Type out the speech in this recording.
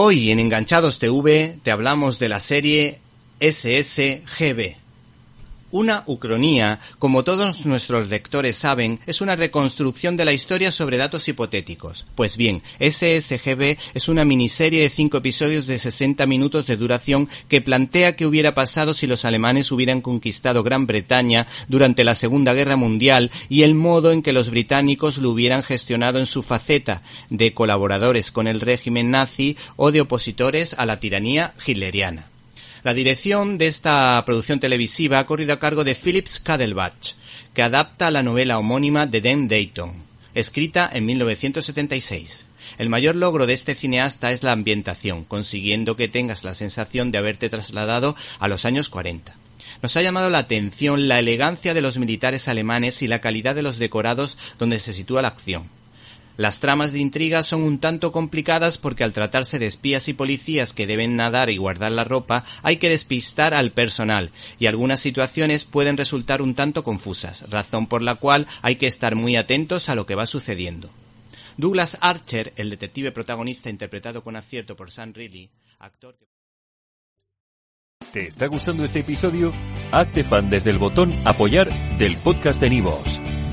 Hoy en Enganchados TV te hablamos de la serie SSGB. Una ucronía, como todos nuestros lectores saben, es una reconstrucción de la historia sobre datos hipotéticos. Pues bien, SSGB es una miniserie de cinco episodios de 60 minutos de duración que plantea qué hubiera pasado si los alemanes hubieran conquistado Gran Bretaña durante la Segunda Guerra Mundial y el modo en que los británicos lo hubieran gestionado en su faceta de colaboradores con el régimen nazi o de opositores a la tiranía hitleriana. La dirección de esta producción televisiva ha corrido a cargo de Phillips Cadelbach, que adapta la novela homónima de Dan Dayton, escrita en 1976. El mayor logro de este cineasta es la ambientación, consiguiendo que tengas la sensación de haberte trasladado a los años 40. Nos ha llamado la atención la elegancia de los militares alemanes y la calidad de los decorados donde se sitúa la acción. Las tramas de intriga son un tanto complicadas porque al tratarse de espías y policías que deben nadar y guardar la ropa, hay que despistar al personal, y algunas situaciones pueden resultar un tanto confusas, razón por la cual hay que estar muy atentos a lo que va sucediendo. Douglas Archer, el detective protagonista interpretado con acierto por Sam Reilly, actor. ¿Te está gustando este episodio? Hazte fan desde el botón apoyar del podcast de Nivos.